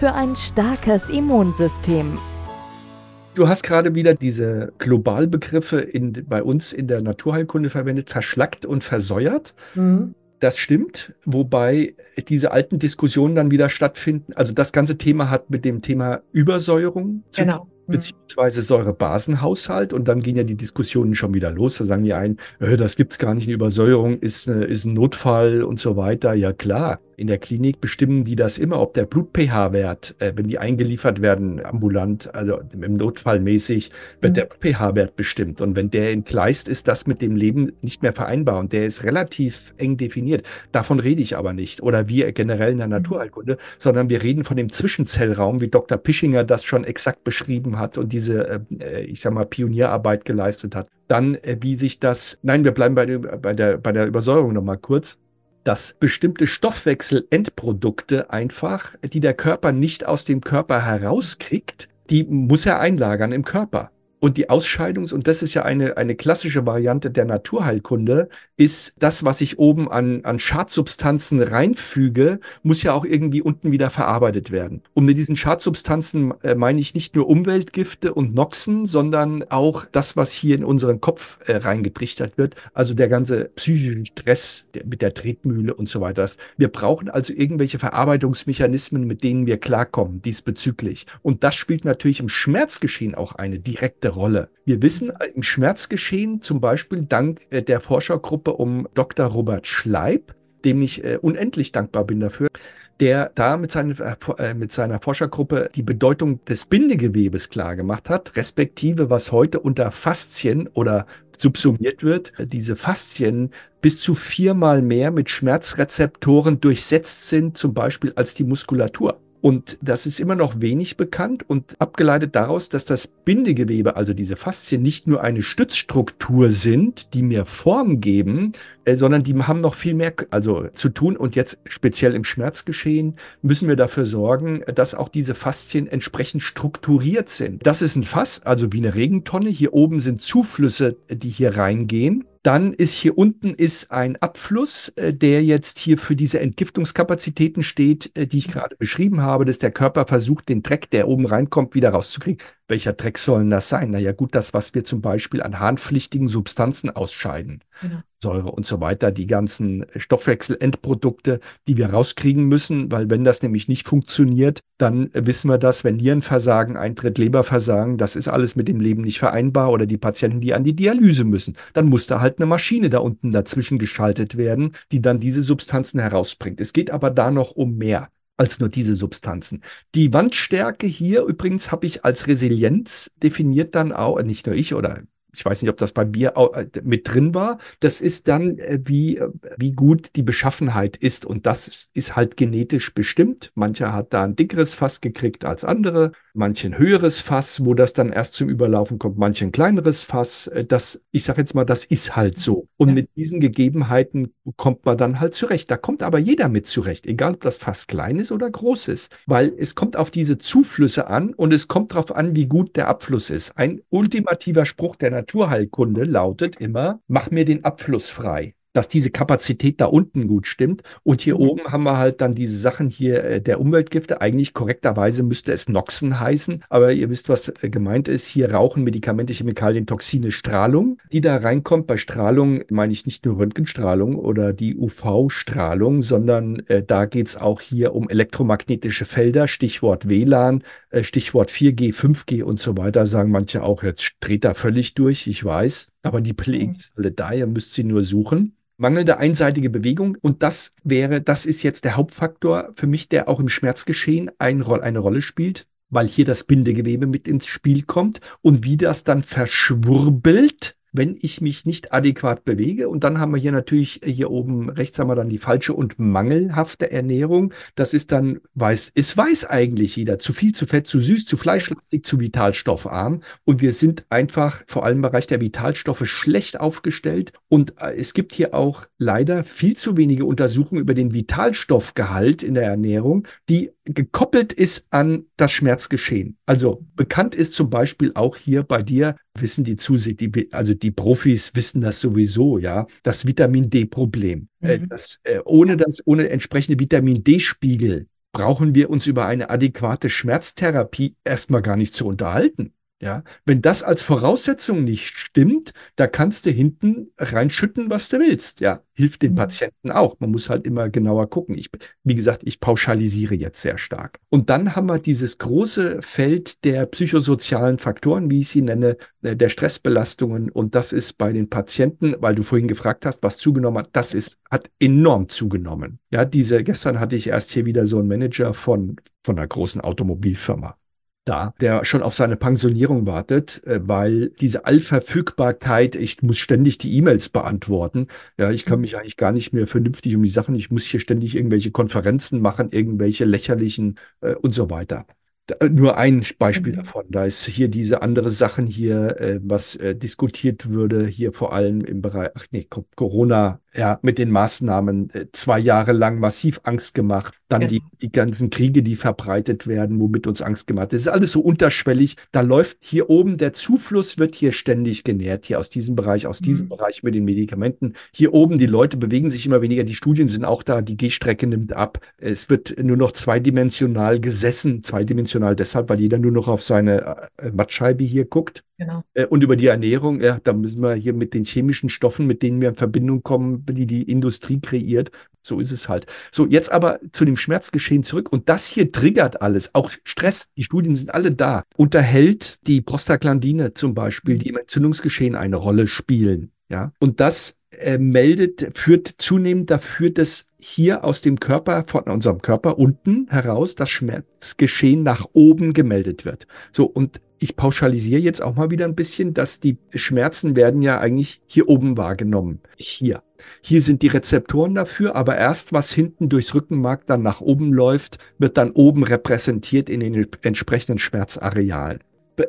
für ein starkes Immunsystem. Du hast gerade wieder diese Globalbegriffe in, bei uns in der Naturheilkunde verwendet, verschlackt und versäuert. Mhm. Das stimmt, wobei diese alten Diskussionen dann wieder stattfinden. Also das ganze Thema hat mit dem Thema Übersäuerung zu genau. tun. Beziehungsweise Säurebasenhaushalt. Und dann gehen ja die Diskussionen schon wieder los. Da sagen die einen, äh, das gibt's gar nicht, eine Übersäuerung ist, äh, ist ein Notfall und so weiter. Ja klar, in der Klinik bestimmen die das immer, ob der Blut-pH-Wert, äh, wenn die eingeliefert werden, ambulant, also im Notfall mäßig, wird mhm. der pH-Wert bestimmt. Und wenn der entgleist, ist das mit dem Leben nicht mehr vereinbar. Und der ist relativ eng definiert. Davon rede ich aber nicht. Oder wir generell in der mhm. Naturheilkunde, sondern wir reden von dem Zwischenzellraum, wie Dr. Pischinger das schon exakt beschrieben hat und diese, äh, ich sag mal, Pionierarbeit geleistet hat. Dann, äh, wie sich das, nein, wir bleiben bei der, bei der, bei der Übersäuerung nochmal kurz dass bestimmte Stoffwechselendprodukte einfach, die der Körper nicht aus dem Körper herauskriegt, die muss er einlagern im Körper. Und die Ausscheidungs- und das ist ja eine, eine klassische Variante der Naturheilkunde, ist das, was ich oben an, an Schadsubstanzen reinfüge, muss ja auch irgendwie unten wieder verarbeitet werden. Und mit diesen Schadsubstanzen äh, meine ich nicht nur Umweltgifte und Noxen, sondern auch das, was hier in unseren Kopf äh, reingetrichtert wird. Also der ganze psychische Stress der, mit der Tretmühle und so weiter. Wir brauchen also irgendwelche Verarbeitungsmechanismen, mit denen wir klarkommen diesbezüglich. Und das spielt natürlich im Schmerzgeschehen auch eine direkte Rolle. Wir wissen äh, im Schmerzgeschehen zum Beispiel dank äh, der Forschergruppe um Dr. Robert Schleib, dem ich äh, unendlich dankbar bin dafür, der da mit, seinen, mit seiner Forschergruppe die Bedeutung des Bindegewebes klar gemacht hat, respektive was heute unter Faszien oder subsumiert wird, diese Faszien bis zu viermal mehr mit Schmerzrezeptoren durchsetzt sind, zum Beispiel als die Muskulatur. Und das ist immer noch wenig bekannt und abgeleitet daraus, dass das Bindegewebe, also diese Faszien, nicht nur eine Stützstruktur sind, die mir Form geben, äh, sondern die haben noch viel mehr also zu tun. Und jetzt speziell im Schmerzgeschehen müssen wir dafür sorgen, dass auch diese Faszien entsprechend strukturiert sind. Das ist ein Fass, also wie eine Regentonne. Hier oben sind Zuflüsse, die hier reingehen. Dann ist hier unten ist ein Abfluss, äh, der jetzt hier für diese Entgiftungskapazitäten steht, äh, die ich gerade beschrieben habe, dass der Körper versucht, den Dreck, der oben reinkommt, wieder rauszukriegen. Welcher Dreck sollen das sein? Naja, gut, das, was wir zum Beispiel an harnpflichtigen Substanzen ausscheiden. Genau. Säure und so weiter, die ganzen Stoffwechselendprodukte, die wir rauskriegen müssen, weil wenn das nämlich nicht funktioniert, dann wissen wir das, wenn Nierenversagen eintritt, Leberversagen, das ist alles mit dem Leben nicht vereinbar oder die Patienten, die an die Dialyse müssen, dann muss da halt eine Maschine da unten dazwischen geschaltet werden, die dann diese Substanzen herausbringt. Es geht aber da noch um mehr als nur diese Substanzen. Die Wandstärke hier übrigens habe ich als Resilienz definiert dann auch, nicht nur ich oder ich weiß nicht, ob das bei mir äh, mit drin war. Das ist dann, äh, wie, äh, wie gut die Beschaffenheit ist. Und das ist halt genetisch bestimmt. Mancher hat da ein dickeres Fass gekriegt als andere manche ein höheres Fass, wo das dann erst zum Überlaufen kommt, manche ein kleineres Fass. Das, ich sage jetzt mal, das ist halt so. Und ja. mit diesen Gegebenheiten kommt man dann halt zurecht. Da kommt aber jeder mit zurecht, egal ob das Fass klein ist oder groß ist, weil es kommt auf diese Zuflüsse an und es kommt darauf an, wie gut der Abfluss ist. Ein ultimativer Spruch der Naturheilkunde lautet immer, mach mir den Abfluss frei. Dass diese Kapazität da unten gut stimmt. Und hier mhm. oben haben wir halt dann diese Sachen hier äh, der Umweltgifte. Eigentlich korrekterweise müsste es Noxen heißen, aber ihr wisst, was äh, gemeint ist. Hier rauchen Medikamente, Chemikalien, Toxine, Strahlung, die da reinkommt. Bei Strahlung meine ich nicht nur Röntgenstrahlung oder die UV-Strahlung, sondern äh, da geht es auch hier um elektromagnetische Felder, Stichwort WLAN, äh, Stichwort 4G, 5G und so weiter. Sagen manche auch, jetzt dreht er völlig durch, ich weiß. Aber die mhm. alle da, ihr müsst sie nur suchen mangelnde einseitige Bewegung. Und das wäre, das ist jetzt der Hauptfaktor für mich, der auch im Schmerzgeschehen ein, eine Rolle spielt, weil hier das Bindegewebe mit ins Spiel kommt und wie das dann verschwurbelt wenn ich mich nicht adäquat bewege. Und dann haben wir hier natürlich, hier oben rechts haben wir dann die falsche und mangelhafte Ernährung. Das ist dann, weiß, es weiß eigentlich jeder, zu viel, zu fett, zu süß, zu fleischlastig, zu vitalstoffarm. Und wir sind einfach vor allem im Bereich der Vitalstoffe schlecht aufgestellt. Und äh, es gibt hier auch leider viel zu wenige Untersuchungen über den Vitalstoffgehalt in der Ernährung, die gekoppelt ist an das Schmerzgeschehen. Also bekannt ist zum Beispiel auch hier bei dir, wissen die Zuseher, also die Profis wissen das sowieso, ja, das Vitamin D-Problem. Äh, mhm. Das, äh, ohne das, ohne entsprechende Vitamin D-Spiegel brauchen wir uns über eine adäquate Schmerztherapie erstmal gar nicht zu unterhalten. Ja, wenn das als Voraussetzung nicht stimmt, da kannst du hinten reinschütten, was du willst. Ja, hilft den mhm. Patienten auch. Man muss halt immer genauer gucken. Ich, wie gesagt, ich pauschalisiere jetzt sehr stark. Und dann haben wir dieses große Feld der psychosozialen Faktoren, wie ich sie nenne, äh, der Stressbelastungen. Und das ist bei den Patienten, weil du vorhin gefragt hast, was zugenommen hat, das ist, hat enorm zugenommen. Ja, diese, gestern hatte ich erst hier wieder so einen Manager von, von einer großen Automobilfirma da, der schon auf seine Pensionierung wartet, äh, weil diese Allverfügbarkeit, ich muss ständig die E-Mails beantworten. Ja, ich kann mhm. mich eigentlich gar nicht mehr vernünftig um die Sachen, ich muss hier ständig irgendwelche Konferenzen machen, irgendwelche lächerlichen äh, und so weiter. Äh, nur ein Beispiel mhm. davon. Da ist hier diese andere Sachen hier, äh, was diskutiert würde, hier vor allem im Bereich, ach nee, Corona, ja, mit den Maßnahmen äh, zwei Jahre lang massiv Angst gemacht. Dann ja. die, die ganzen Kriege, die verbreitet werden, womit uns Angst gemacht ist. Das ist alles so unterschwellig. Da läuft hier oben, der Zufluss wird hier ständig genährt, hier aus diesem Bereich, aus mhm. diesem Bereich mit den Medikamenten. Hier oben, die Leute bewegen sich immer weniger. Die Studien sind auch da. Die Gehstrecke nimmt ab. Es wird nur noch zweidimensional gesessen. Zweidimensional deshalb, weil jeder nur noch auf seine äh, Mattscheibe hier guckt. Genau. Äh, und über die Ernährung, ja, da müssen wir hier mit den chemischen Stoffen, mit denen wir in Verbindung kommen, die die Industrie kreiert, so ist es halt. So, jetzt aber zu dem Schmerzgeschehen zurück. Und das hier triggert alles. Auch Stress. Die Studien sind alle da. Unterhält die Prostaglandine zum Beispiel, die im Entzündungsgeschehen eine Rolle spielen. Ja, und das äh, meldet, führt zunehmend dafür, dass hier aus dem Körper, von unserem Körper unten heraus das Schmerzgeschehen nach oben gemeldet wird. So, und ich pauschalisiere jetzt auch mal wieder ein bisschen, dass die Schmerzen werden ja eigentlich hier oben wahrgenommen. Hier. Hier sind die Rezeptoren dafür, aber erst was hinten durchs Rückenmark dann nach oben läuft, wird dann oben repräsentiert in den entsprechenden Schmerzarealen.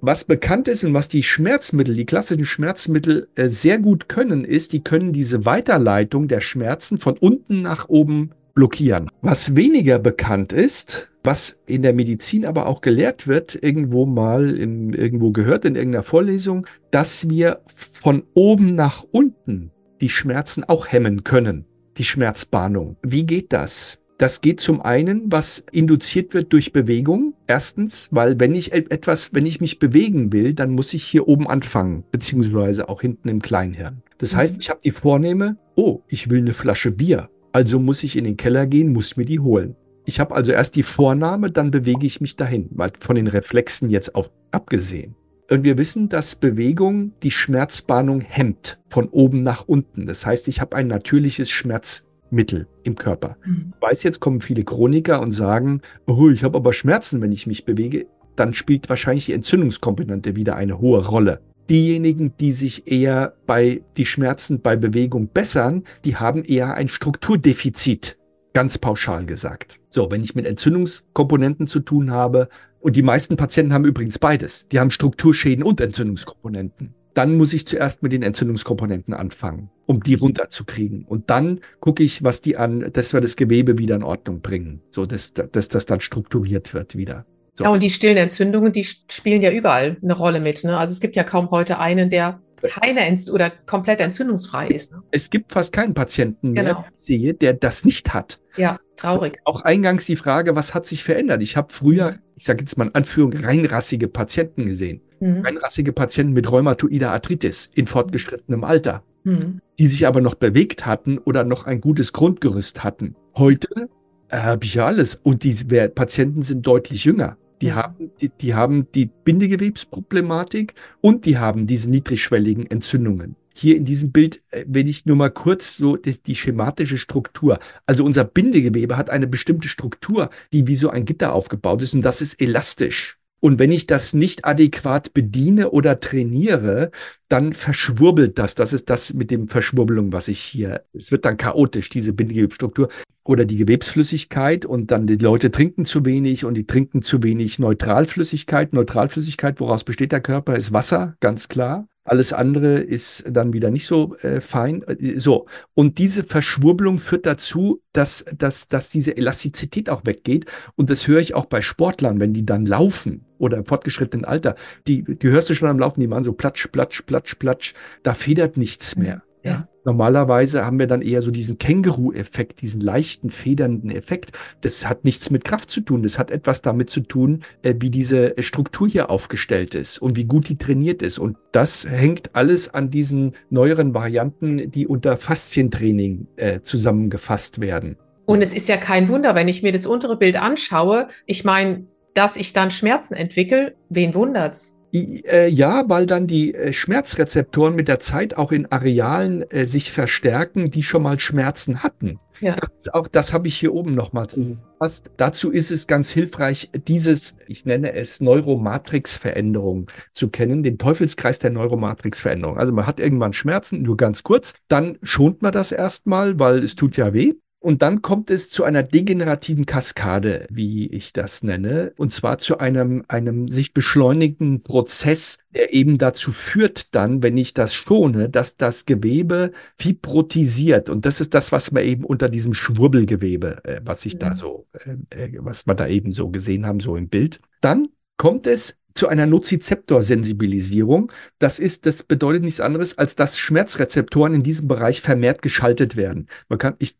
Was bekannt ist und was die Schmerzmittel, die klassischen Schmerzmittel äh, sehr gut können, ist, die können diese Weiterleitung der Schmerzen von unten nach oben blockieren. Was weniger bekannt ist, was in der Medizin aber auch gelehrt wird, irgendwo mal in, irgendwo gehört in irgendeiner Vorlesung, dass wir von oben nach unten die Schmerzen auch hemmen können, die Schmerzbahnung. Wie geht das? Das geht zum einen, was induziert wird durch Bewegung. Erstens, weil wenn ich etwas, wenn ich mich bewegen will, dann muss ich hier oben anfangen, beziehungsweise auch hinten im Kleinhirn. Das heißt, mhm. ich habe die Vornehme, oh, ich will eine Flasche Bier. Also muss ich in den Keller gehen, muss mir die holen. Ich habe also erst die Vornahme, dann bewege ich mich dahin, mal von den Reflexen jetzt auch abgesehen. Und wir wissen, dass Bewegung die Schmerzbahnung hemmt, von oben nach unten. Das heißt, ich habe ein natürliches Schmerzmittel im Körper. Mhm. Ich weiß, jetzt kommen viele Chroniker und sagen, oh, ich habe aber Schmerzen, wenn ich mich bewege. Dann spielt wahrscheinlich die Entzündungskomponente wieder eine hohe Rolle. Diejenigen, die sich eher bei die Schmerzen bei Bewegung bessern, die haben eher ein Strukturdefizit ganz pauschal gesagt. So, wenn ich mit Entzündungskomponenten zu tun habe, und die meisten Patienten haben übrigens beides, die haben Strukturschäden und Entzündungskomponenten, dann muss ich zuerst mit den Entzündungskomponenten anfangen, um die runterzukriegen. Und dann gucke ich, was die an, dass wir das Gewebe wieder in Ordnung bringen, so dass, dass das dann strukturiert wird wieder. So. Ja, und die stillen Entzündungen, die spielen ja überall eine Rolle mit. Ne? Also es gibt ja kaum heute einen, der keine oder komplett entzündungsfrei ist. Ne? Es gibt fast keinen Patienten mehr, genau. sehe, der das nicht hat. Ja, traurig. Auch eingangs die Frage, was hat sich verändert? Ich habe früher, ich sage jetzt mal in Anführung, reinrassige Patienten gesehen. Mhm. Reinrassige Patienten mit rheumatoider Arthritis in fortgeschrittenem Alter, mhm. die sich aber noch bewegt hatten oder noch ein gutes Grundgerüst hatten. Heute äh, habe ich ja alles und die Patienten sind deutlich jünger. Die, haben, die, die haben die Bindegewebsproblematik und die haben diese niedrigschwelligen Entzündungen. Hier in diesem Bild, äh, wenn ich nur mal kurz so die, die schematische Struktur. Also unser Bindegewebe hat eine bestimmte Struktur, die wie so ein Gitter aufgebaut ist und das ist elastisch. Und wenn ich das nicht adäquat bediene oder trainiere, dann verschwurbelt das. Das ist das mit dem Verschwurbelung, was ich hier, es wird dann chaotisch, diese Bindegewebsstruktur oder die Gewebsflüssigkeit und dann die Leute trinken zu wenig und die trinken zu wenig Neutralflüssigkeit. Neutralflüssigkeit, woraus besteht der Körper, ist Wasser, ganz klar. Alles andere ist dann wieder nicht so äh, fein. So. Und diese Verschwurbelung führt dazu, dass, dass, dass diese Elastizität auch weggeht. Und das höre ich auch bei Sportlern, wenn die dann laufen oder im fortgeschrittenen Alter. Die, die hörst du schon am Laufen, die machen so platsch, platsch, platsch, platsch. Da federt nichts mehr. Ja. Normalerweise haben wir dann eher so diesen Känguru-Effekt, diesen leichten, federnden Effekt. Das hat nichts mit Kraft zu tun. Das hat etwas damit zu tun, äh, wie diese Struktur hier aufgestellt ist und wie gut die trainiert ist. Und das hängt alles an diesen neueren Varianten, die unter Faszientraining äh, zusammengefasst werden. Und es ist ja kein Wunder, wenn ich mir das untere Bild anschaue. Ich meine, dass ich dann Schmerzen entwickle, wen wundert's? Äh, ja, weil dann die äh, Schmerzrezeptoren mit der Zeit auch in Arealen äh, sich verstärken, die schon mal Schmerzen hatten. Ja. Das, auch das habe ich hier oben nochmal zusammengefasst. Dazu ist es ganz hilfreich, dieses, ich nenne es Neuromatrix-Veränderung zu kennen, den Teufelskreis der Neuromatrix-Veränderung. Also man hat irgendwann Schmerzen, nur ganz kurz, dann schont man das erstmal, weil es tut ja weh. Und dann kommt es zu einer degenerativen Kaskade, wie ich das nenne, und zwar zu einem, einem sich beschleunigenden Prozess, der eben dazu führt dann, wenn ich das schone, dass das Gewebe fibrotisiert. Und das ist das, was wir eben unter diesem Schwurbelgewebe, äh, was ich mhm. da so, äh, äh, was wir da eben so gesehen haben, so im Bild. Dann kommt es zu einer Nozizeptor-Sensibilisierung. Das ist, das bedeutet nichts anderes, als dass Schmerzrezeptoren in diesem Bereich vermehrt geschaltet werden. Man kann, ich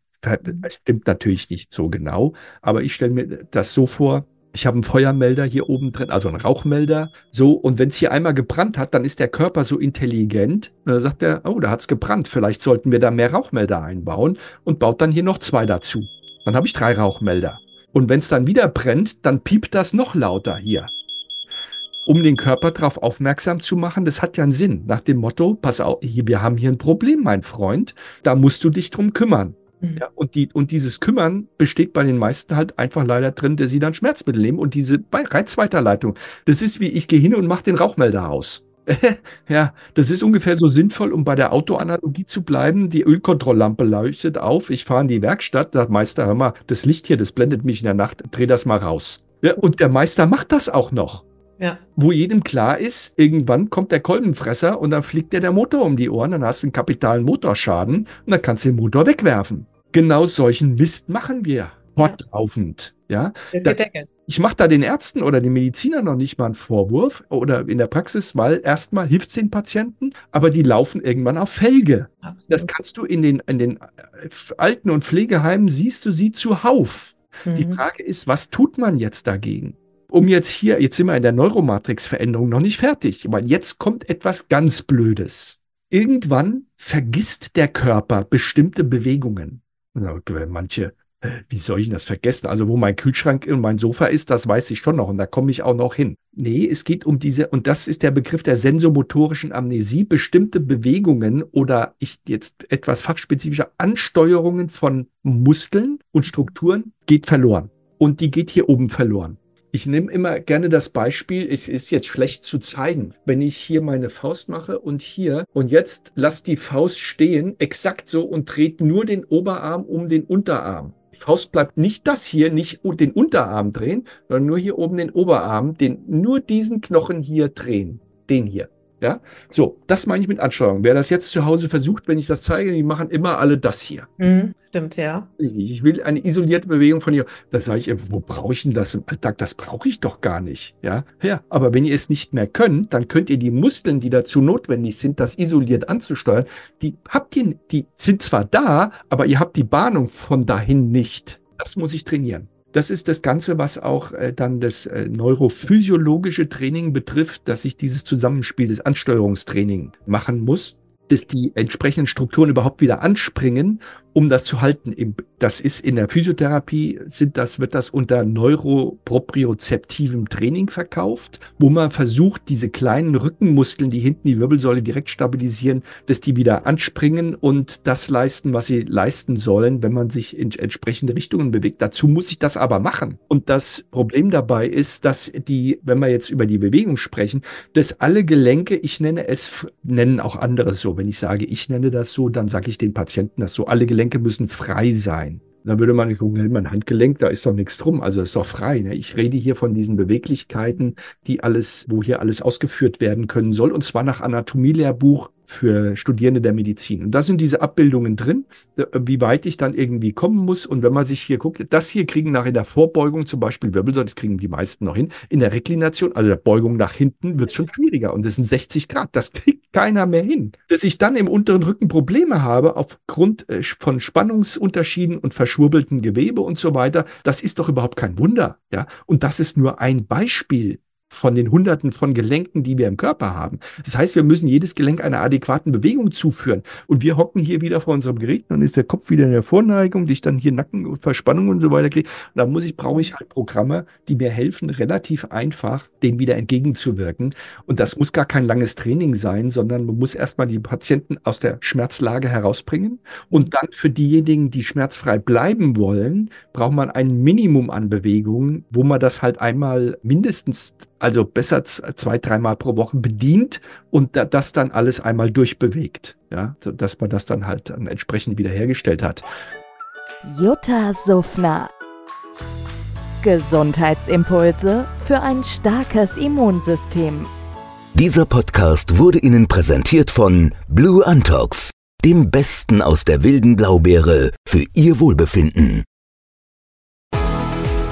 stimmt natürlich nicht so genau, aber ich stelle mir das so vor, ich habe einen Feuermelder hier oben drin, also einen Rauchmelder. So, und wenn es hier einmal gebrannt hat, dann ist der Körper so intelligent. Und dann sagt er, oh, da hat es gebrannt. Vielleicht sollten wir da mehr Rauchmelder einbauen und baut dann hier noch zwei dazu. Dann habe ich drei Rauchmelder. Und wenn es dann wieder brennt, dann piept das noch lauter hier. Um den Körper darauf aufmerksam zu machen, das hat ja einen Sinn. Nach dem Motto, pass auf, wir haben hier ein Problem, mein Freund, da musst du dich drum kümmern. Mhm. Ja, und, die, und dieses Kümmern besteht bei den meisten halt einfach leider drin, dass sie dann Schmerzmittel nehmen und diese Reizweiterleitung. Das ist wie, ich gehe hin und mache den Rauchmelder aus. ja, das ist ungefähr so sinnvoll, um bei der Autoanalogie zu bleiben. Die Ölkontrolllampe leuchtet auf. Ich fahre in die Werkstatt. Der Meister, hör mal, das Licht hier, das blendet mich in der Nacht. Dreh das mal raus. Ja, und der Meister macht das auch noch. Ja. Wo jedem klar ist, irgendwann kommt der Kolbenfresser und dann fliegt dir der Motor um die Ohren, dann hast du einen kapitalen Motorschaden und dann kannst du den Motor wegwerfen. Genau solchen Mist machen wir fortlaufend. Ja, da, ich mache da den Ärzten oder den Medizinern noch nicht mal einen Vorwurf oder in der Praxis, weil erstmal hilft es den Patienten, aber die laufen irgendwann auf Felge. Absolut. Das kannst du in den, in den äh, Alten- und Pflegeheimen, siehst du sie zuhauf. Mhm. Die Frage ist, was tut man jetzt dagegen? Um jetzt hier, jetzt sind wir in der Neuromatrix-Veränderung noch nicht fertig, weil jetzt kommt etwas ganz Blödes. Irgendwann vergisst der Körper bestimmte Bewegungen. Manche, wie soll ich das vergessen? Also wo mein Kühlschrank und mein Sofa ist, das weiß ich schon noch und da komme ich auch noch hin. Nee, es geht um diese, und das ist der Begriff der sensomotorischen Amnesie, bestimmte Bewegungen oder ich jetzt etwas fachspezifischer Ansteuerungen von Muskeln und Strukturen geht verloren. Und die geht hier oben verloren. Ich nehme immer gerne das Beispiel, es ist jetzt schlecht zu zeigen, wenn ich hier meine Faust mache und hier und jetzt lass die Faust stehen, exakt so und dreht nur den Oberarm um den Unterarm. Die Faust bleibt nicht das hier, nicht den Unterarm drehen, sondern nur hier oben den Oberarm, den, nur diesen Knochen hier drehen. Den hier. Ja, so, das meine ich mit Ansteuerung. Wer das jetzt zu Hause versucht, wenn ich das zeige, die machen immer alle das hier. Mhm, stimmt, ja. Ich will eine isolierte Bewegung von ihr. Da sage ich, wo brauche ich denn das im Alltag? Das brauche ich doch gar nicht. Ja, ja, aber wenn ihr es nicht mehr könnt, dann könnt ihr die Muskeln, die dazu notwendig sind, das isoliert anzusteuern, die habt ihr, die sind zwar da, aber ihr habt die Bahnung von dahin nicht. Das muss ich trainieren. Das ist das Ganze, was auch äh, dann das äh, neurophysiologische Training betrifft, dass ich dieses Zusammenspiel des Ansteuerungstraining machen muss, dass die entsprechenden Strukturen überhaupt wieder anspringen um das zu halten. Das ist in der Physiotherapie, sind das, wird das unter neuropropriozeptivem Training verkauft, wo man versucht, diese kleinen Rückenmuskeln, die hinten die Wirbelsäule direkt stabilisieren, dass die wieder anspringen und das leisten, was sie leisten sollen, wenn man sich in entsprechende Richtungen bewegt. Dazu muss ich das aber machen. Und das Problem dabei ist, dass die, wenn wir jetzt über die Bewegung sprechen, dass alle Gelenke, ich nenne es, nennen auch andere so. Wenn ich sage, ich nenne das so, dann sage ich den Patienten das so. Alle Gelenke Gelenke müssen frei sein. Da würde man gucken, mein Handgelenk, da ist doch nichts drum, also ist doch frei. Ne? Ich rede hier von diesen Beweglichkeiten, die alles, wo hier alles ausgeführt werden können soll, und zwar nach Anatomielehrbuch für Studierende der Medizin. Und da sind diese Abbildungen drin, äh, wie weit ich dann irgendwie kommen muss. Und wenn man sich hier guckt, das hier kriegen nach in der Vorbeugung zum Beispiel Wirbelsäule, das kriegen die meisten noch hin. In der Reklination, also der Beugung nach hinten, wird es schon schwieriger. Und das sind 60 Grad. Das kriegt keiner mehr hin. Dass ich dann im unteren Rücken Probleme habe aufgrund äh, von Spannungsunterschieden und verschwurbelten Gewebe und so weiter, das ist doch überhaupt kein Wunder. Ja, und das ist nur ein Beispiel von den Hunderten von Gelenken, die wir im Körper haben. Das heißt, wir müssen jedes Gelenk einer adäquaten Bewegung zuführen. Und wir hocken hier wieder vor unserem Gerät, dann ist der Kopf wieder in der Vorneigung, die ich dann hier Nacken und Verspannung und so weiter kriege. Und da muss ich, brauche ich halt Programme, die mir helfen, relativ einfach dem wieder entgegenzuwirken. Und das muss gar kein langes Training sein, sondern man muss erstmal die Patienten aus der Schmerzlage herausbringen. Und dann für diejenigen, die schmerzfrei bleiben wollen, braucht man ein Minimum an Bewegungen, wo man das halt einmal mindestens also besser zwei, dreimal pro Woche bedient und da, das dann alles einmal durchbewegt, ja, dass man das dann halt dann entsprechend wiederhergestellt hat. Jutta Suffner. Gesundheitsimpulse für ein starkes Immunsystem. Dieser Podcast wurde Ihnen präsentiert von Blue Antox, dem Besten aus der wilden Blaubeere für Ihr Wohlbefinden.